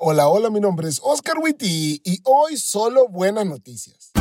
Hola, hola, mi nombre es Oscar Witty y hoy solo buenas noticias.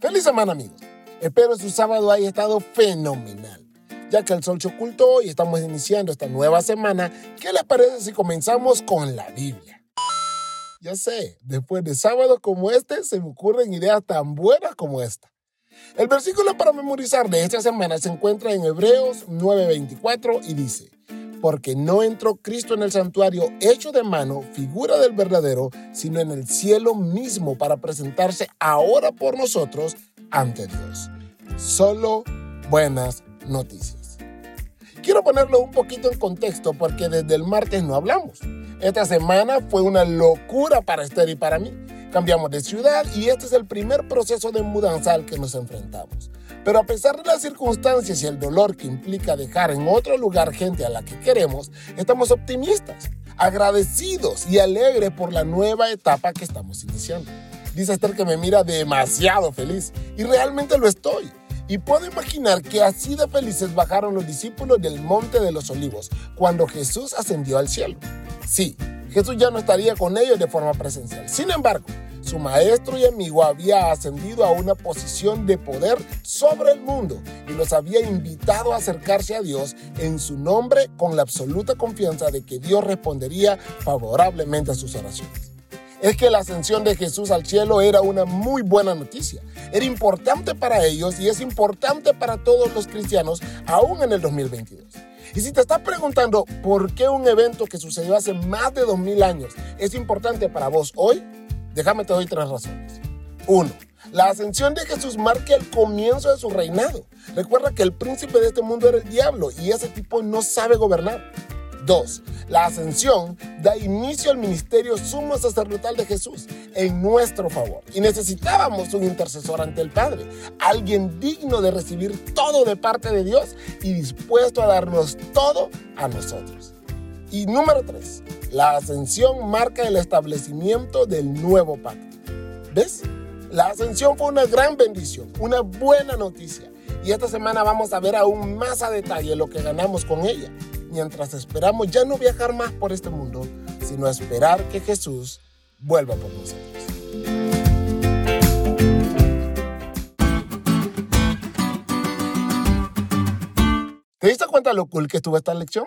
Feliz semana, amigos. Espero su sábado haya estado fenomenal. Ya que el sol se ocultó y estamos iniciando esta nueva semana, ¿qué les parece si comenzamos con la Biblia? Ya sé, después de sábados como este, se me ocurren ideas tan buenas como esta. El versículo para memorizar de esta semana se encuentra en Hebreos 9:24 y dice, porque no entró Cristo en el santuario hecho de mano, figura del verdadero, sino en el cielo mismo para presentarse ahora por nosotros ante Dios. Solo buenas noticias. Quiero ponerlo un poquito en contexto porque desde el martes no hablamos. Esta semana fue una locura para Esther y para mí. Cambiamos de ciudad y este es el primer proceso de mudanza al que nos enfrentamos. Pero a pesar de las circunstancias y el dolor que implica dejar en otro lugar gente a la que queremos, estamos optimistas, agradecidos y alegres por la nueva etapa que estamos iniciando. Dice Esther que me mira demasiado feliz y realmente lo estoy. Y puedo imaginar que así de felices bajaron los discípulos del Monte de los Olivos cuando Jesús ascendió al cielo. Sí, Jesús ya no estaría con ellos de forma presencial. Sin embargo, su maestro y amigo había ascendido a una posición de poder sobre el mundo y los había invitado a acercarse a Dios en su nombre con la absoluta confianza de que Dios respondería favorablemente a sus oraciones. Es que la ascensión de Jesús al cielo era una muy buena noticia. Era importante para ellos y es importante para todos los cristianos aún en el 2022. Y si te estás preguntando por qué un evento que sucedió hace más de 2000 años es importante para vos hoy, Déjame te doy tres razones. Uno, la ascensión de Jesús marca el comienzo de su reinado. Recuerda que el príncipe de este mundo era el diablo y ese tipo no sabe gobernar. Dos, la ascensión da inicio al ministerio sumo sacerdotal de Jesús en nuestro favor. Y necesitábamos un intercesor ante el Padre, alguien digno de recibir todo de parte de Dios y dispuesto a darnos todo a nosotros. Y número tres, la ascensión marca el establecimiento del nuevo pacto. ¿Ves? La ascensión fue una gran bendición, una buena noticia. Y esta semana vamos a ver aún más a detalle lo que ganamos con ella, mientras esperamos ya no viajar más por este mundo, sino esperar que Jesús vuelva por nosotros. ¿Te diste cuenta lo cool que estuvo esta lección?